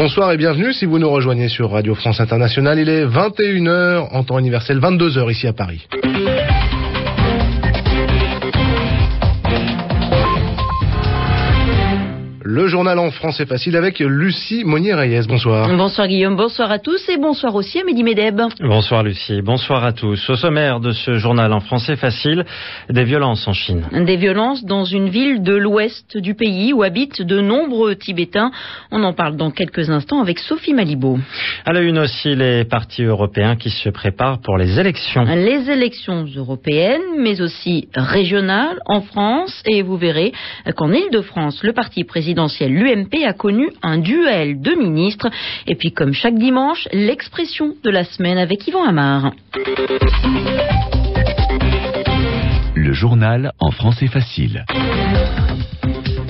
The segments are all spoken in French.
Bonsoir et bienvenue si vous nous rejoignez sur Radio France Internationale. Il est 21h en temps universel, 22h ici à Paris. Journal en français facile avec Lucie Monnier-Reyes. Bonsoir. Bonsoir Guillaume, bonsoir à tous et bonsoir aussi à Mehdi Medeb. Bonsoir Lucie, bonsoir à tous. Au sommaire de ce journal en français facile, des violences en Chine. Des violences dans une ville de l'ouest du pays où habitent de nombreux Tibétains. On en parle dans quelques instants avec Sophie Malibaud. À la une aussi, les partis européens qui se préparent pour les élections. Les élections européennes, mais aussi régionales en France. Et vous verrez qu'en Ile-de-France, le parti président l'UMP a connu un duel de ministres. Et puis, comme chaque dimanche, l'expression de la semaine avec Yvan Amar. Le journal en français facile.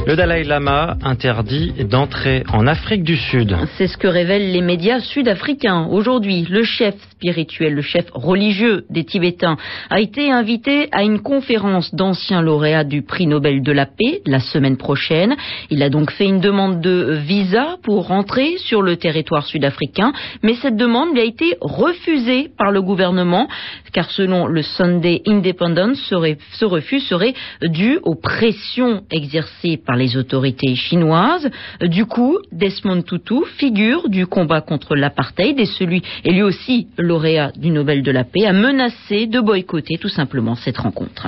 Le Dalai Lama interdit d'entrer en Afrique du Sud. C'est ce que révèlent les médias sud-africains. Aujourd'hui, le chef spirituel, le chef religieux des Tibétains, a été invité à une conférence d'anciens lauréats du prix Nobel de la paix la semaine prochaine. Il a donc fait une demande de visa pour rentrer sur le territoire sud-africain, mais cette demande lui a été refusée par le gouvernement, car selon le Sunday Independent, ce refus serait dû aux pressions exercées par les autorités chinoises. Du coup, Desmond Tutu, figure du combat contre l'apartheid et celui lui aussi lauréat du Nobel de la paix, a menacé de boycotter tout simplement cette rencontre.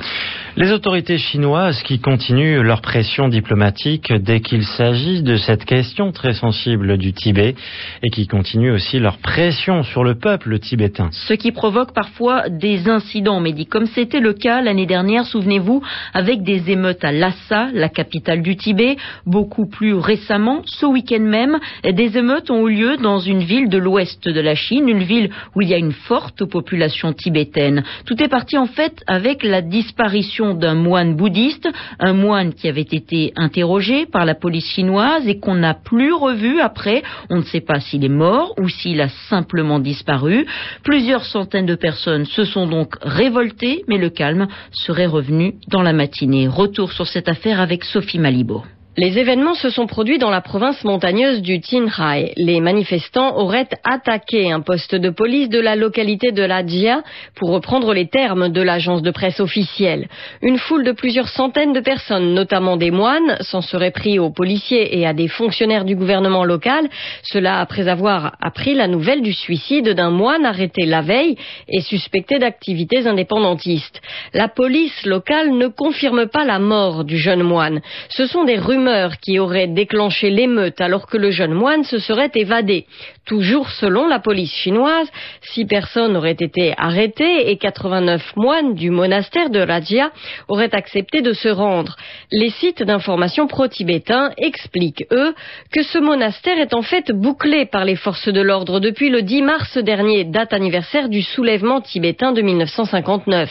Les autorités chinoises qui continuent leur pression diplomatique dès qu'il s'agit de cette question très sensible du Tibet et qui continuent aussi leur pression sur le peuple tibétain. Ce qui provoque parfois des incidents, dit comme c'était le cas l'année dernière, souvenez-vous, avec des émeutes à Lhasa, la capitale du Tibet. Beaucoup plus récemment, ce week-end même, des émeutes ont eu lieu dans une ville de l'ouest de la Chine, une ville où il y a une forte population tibétaine. Tout est parti en fait avec la disparition d'un moine bouddhiste, un moine qui avait été interrogé par la police chinoise et qu'on n'a plus revu après. On ne sait pas s'il est mort ou s'il a simplement disparu. Plusieurs centaines de personnes se sont donc révoltées, mais le calme serait revenu dans la matinée. Retour sur cette affaire avec Sophie Malibo. Les événements se sont produits dans la province montagneuse du Tinhai. Les manifestants auraient attaqué un poste de police de la localité de la Jia, pour reprendre les termes de l'agence de presse officielle. Une foule de plusieurs centaines de personnes, notamment des moines, s'en seraient pris aux policiers et à des fonctionnaires du gouvernement local, cela après avoir appris la nouvelle du suicide d'un moine arrêté la veille et suspecté d'activités indépendantistes. La police locale ne confirme pas la mort du jeune moine. Ce sont des rumeurs qui aurait déclenché l'émeute alors que le jeune moine se serait évadé. Toujours selon la police chinoise, six personnes auraient été arrêtées et 89 moines du monastère de Rajia auraient accepté de se rendre. Les sites d'information pro-tibétains expliquent, eux, que ce monastère est en fait bouclé par les forces de l'ordre depuis le 10 mars dernier, date anniversaire du soulèvement tibétain de 1959.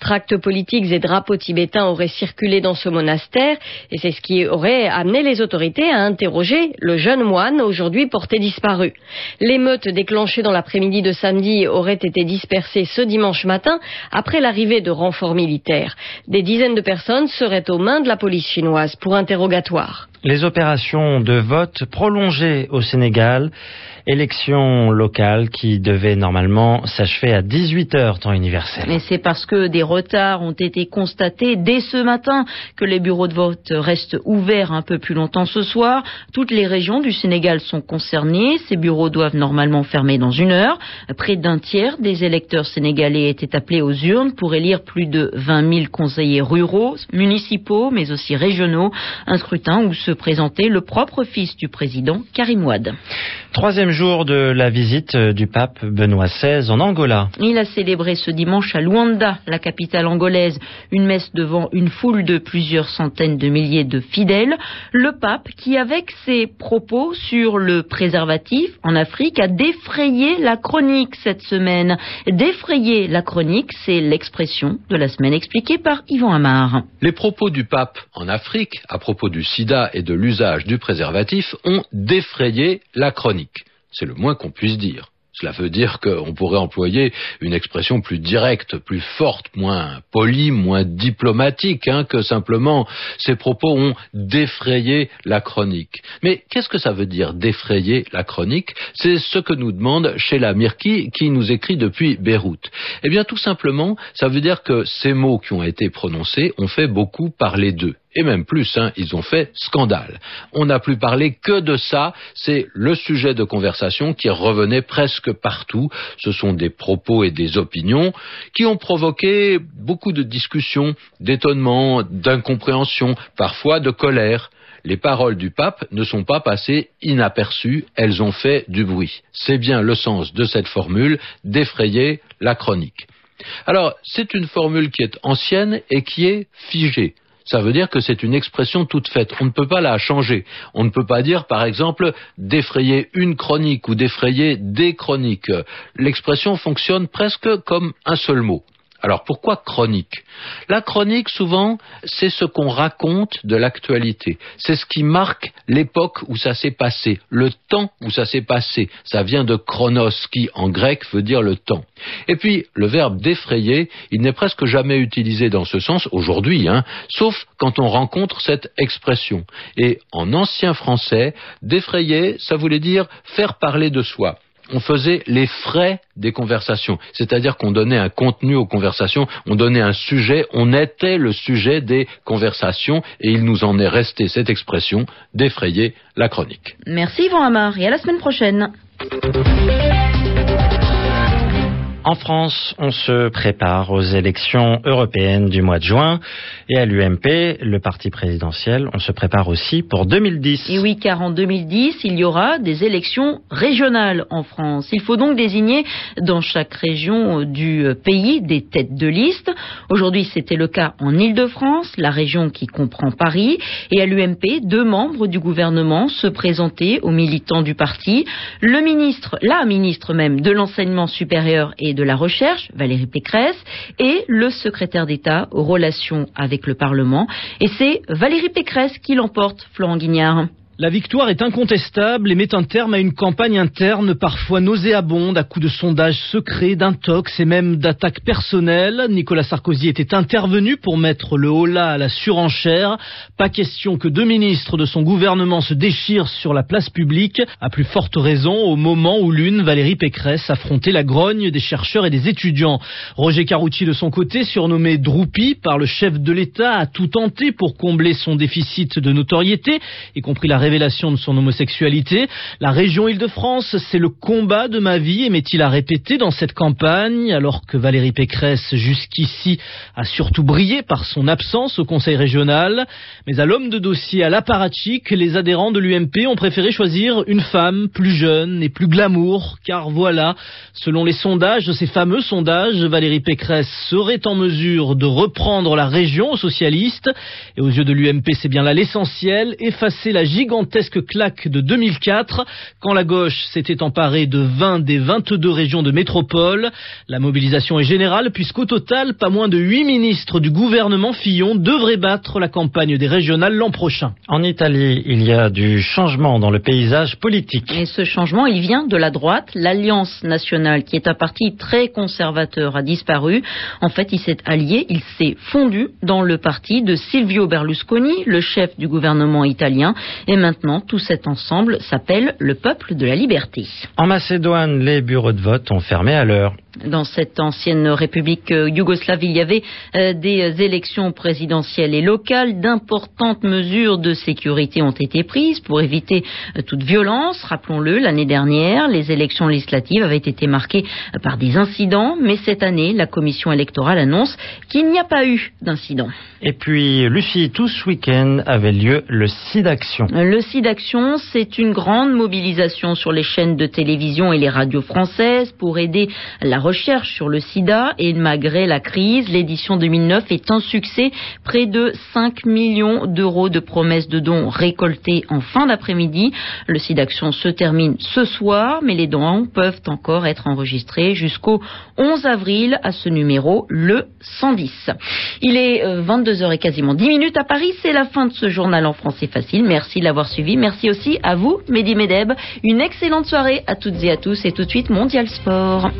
Tracts politiques et drapeaux tibétains auraient circulé dans ce monastère et c'est ce qui aurait amené les autorités à interroger le jeune moine aujourd'hui porté disparu. L'émeute déclenchée dans l'après-midi de samedi aurait été dispersée ce dimanche matin après l'arrivée de renforts militaires. Des dizaines de personnes seraient aux mains de la police chinoise pour interrogatoire. Les opérations de vote prolongées au Sénégal élection locale qui devait normalement s'achever à 18h temps universel. Et c'est parce que des retards ont été constatés dès ce matin que les bureaux de vote restent ouverts un peu plus longtemps ce soir. Toutes les régions du Sénégal sont concernées. Ces bureaux doivent normalement fermer dans une heure. Près d'un tiers des électeurs sénégalais étaient appelés aux urnes pour élire plus de 20 000 conseillers ruraux, municipaux, mais aussi régionaux. Un scrutin où se présentait le propre fils du président, Karim Ouad. Troisième jour de la visite du pape Benoît XVI en Angola. Il a célébré ce dimanche à Luanda, la capitale angolaise, une messe devant une foule de plusieurs centaines de milliers de fidèles. Le pape qui, avec ses propos sur le préservatif en Afrique, a défrayé la chronique cette semaine. Défrayer la chronique, c'est l'expression de la semaine expliquée par Yvan Amar. Les propos du pape en Afrique à propos du sida et de l'usage du préservatif ont défrayé la chronique. C'est le moins qu'on puisse dire. Cela veut dire qu'on pourrait employer une expression plus directe, plus forte, moins polie, moins diplomatique, hein, que simplement ces propos ont défrayé la chronique. Mais qu'est-ce que ça veut dire défrayer la chronique? C'est ce que nous demande Sheila Mirki qui nous écrit depuis Beyrouth. Eh bien tout simplement, ça veut dire que ces mots qui ont été prononcés ont fait beaucoup parler d'eux et même plus, hein, ils ont fait scandale. On n'a plus parlé que de ça, c'est le sujet de conversation qui revenait presque partout. Ce sont des propos et des opinions qui ont provoqué beaucoup de discussions, d'étonnement, d'incompréhension, parfois de colère. Les paroles du pape ne sont pas passées inaperçues, elles ont fait du bruit. C'est bien le sens de cette formule d'effrayer la chronique. Alors, c'est une formule qui est ancienne et qui est figée ça veut dire que c'est une expression toute faite. On ne peut pas la changer. On ne peut pas dire, par exemple, d'effrayer une chronique ou d'effrayer des chroniques. L'expression fonctionne presque comme un seul mot. Alors pourquoi chronique? La chronique, souvent, c'est ce qu'on raconte de l'actualité. C'est ce qui marque l'époque où ça s'est passé, le temps où ça s'est passé. Ça vient de chronos, qui en grec veut dire le temps. Et puis, le verbe défrayer, il n'est presque jamais utilisé dans ce sens aujourd'hui, hein, sauf quand on rencontre cette expression. Et en ancien français, défrayer, ça voulait dire faire parler de soi on faisait les frais des conversations. C'est-à-dire qu'on donnait un contenu aux conversations, on donnait un sujet, on était le sujet des conversations et il nous en est resté cette expression d'effrayer la chronique. Merci Yvan Amar et à la semaine prochaine. En France, on se prépare aux élections européennes du mois de juin et à l'UMP, le parti présidentiel, on se prépare aussi pour 2010. Et oui, car en 2010, il y aura des élections régionales en France. Il faut donc désigner dans chaque région du pays des têtes de liste. Aujourd'hui, c'était le cas en Île-de-France, la région qui comprend Paris, et à l'UMP, deux membres du gouvernement se présentaient aux militants du parti. Le ministre, la ministre même de l'enseignement supérieur et de la Recherche, Valérie Pécresse, et le secrétaire d'État aux relations avec le Parlement. Et c'est Valérie Pécresse qui l'emporte, Florent Guignard. La victoire est incontestable et met un terme à une campagne interne parfois nauséabonde à coups de sondages secrets, d'intox et même d'attaques personnelles. Nicolas Sarkozy était intervenu pour mettre le holà à la surenchère. Pas question que deux ministres de son gouvernement se déchirent sur la place publique, à plus forte raison au moment où l'une, Valérie Pécresse, affrontait la grogne des chercheurs et des étudiants. Roger Carucci, de son côté, surnommé Droupi par le chef de l'État, a tout tenté pour combler son déficit de notoriété, y compris la révélation de son homosexualité. La région Île-de-France, c'est le combat de ma vie, aimait-il à répéter dans cette campagne, alors que Valérie Pécresse, jusqu'ici, a surtout brillé par son absence au Conseil régional. Mais à l'homme de dossier, à l'apparatchik, les adhérents de l'UMP ont préféré choisir une femme plus jeune et plus glamour, car voilà, selon les sondages, ces fameux sondages, Valérie Pécresse serait en mesure de reprendre la région aux socialistes. Et aux yeux de l'UMP, c'est bien là l'essentiel, effacer la gigantesque gigantesque claque de 2004, quand la gauche s'était emparée de 20 des 22 régions de métropole. La mobilisation est générale, puisqu'au total, pas moins de 8 ministres du gouvernement Fillon devraient battre la campagne des régionales l'an prochain. En Italie, il y a du changement dans le paysage politique. Et ce changement, il vient de la droite. L'Alliance nationale, qui est un parti très conservateur, a disparu. En fait, il s'est allié, il s'est fondu dans le parti de Silvio Berlusconi, le chef du gouvernement italien. Et maintenant, tout cet ensemble s'appelle le peuple de la liberté. En Macédoine, les bureaux de vote ont fermé à l'heure. Dans cette ancienne république euh, yougoslave, il y avait euh, des euh, élections présidentielles et locales. D'importantes mesures de sécurité ont été prises pour éviter toute violence. Rappelons-le, l'année dernière, les élections législatives avaient été marquées par des incidents, mais cette année, la commission électorale annonce qu'il n'y a pas eu d'incident. Et puis, Lucie, tout ce week-end avait lieu le SIDAction. Le SIDAction, c'est une grande mobilisation sur les chaînes de télévision et les radios françaises pour aider la recherche sur le sida et malgré la crise, l'édition 2009 est un succès. Près de 5 millions d'euros de promesses de dons récoltés en fin d'après-midi. Le SIDAction se termine ce soir, mais les dons peuvent encore être enregistrés jusqu'au 11 avril à ce numéro, le 110. Il est 22h euh, et quasiment 10 minutes à Paris. C'est la fin de ce journal en français facile. Merci de l'avoir suivi. Merci aussi à vous, Mehdi Medeb. Une excellente soirée à toutes et à tous et tout de suite Mondial Sport.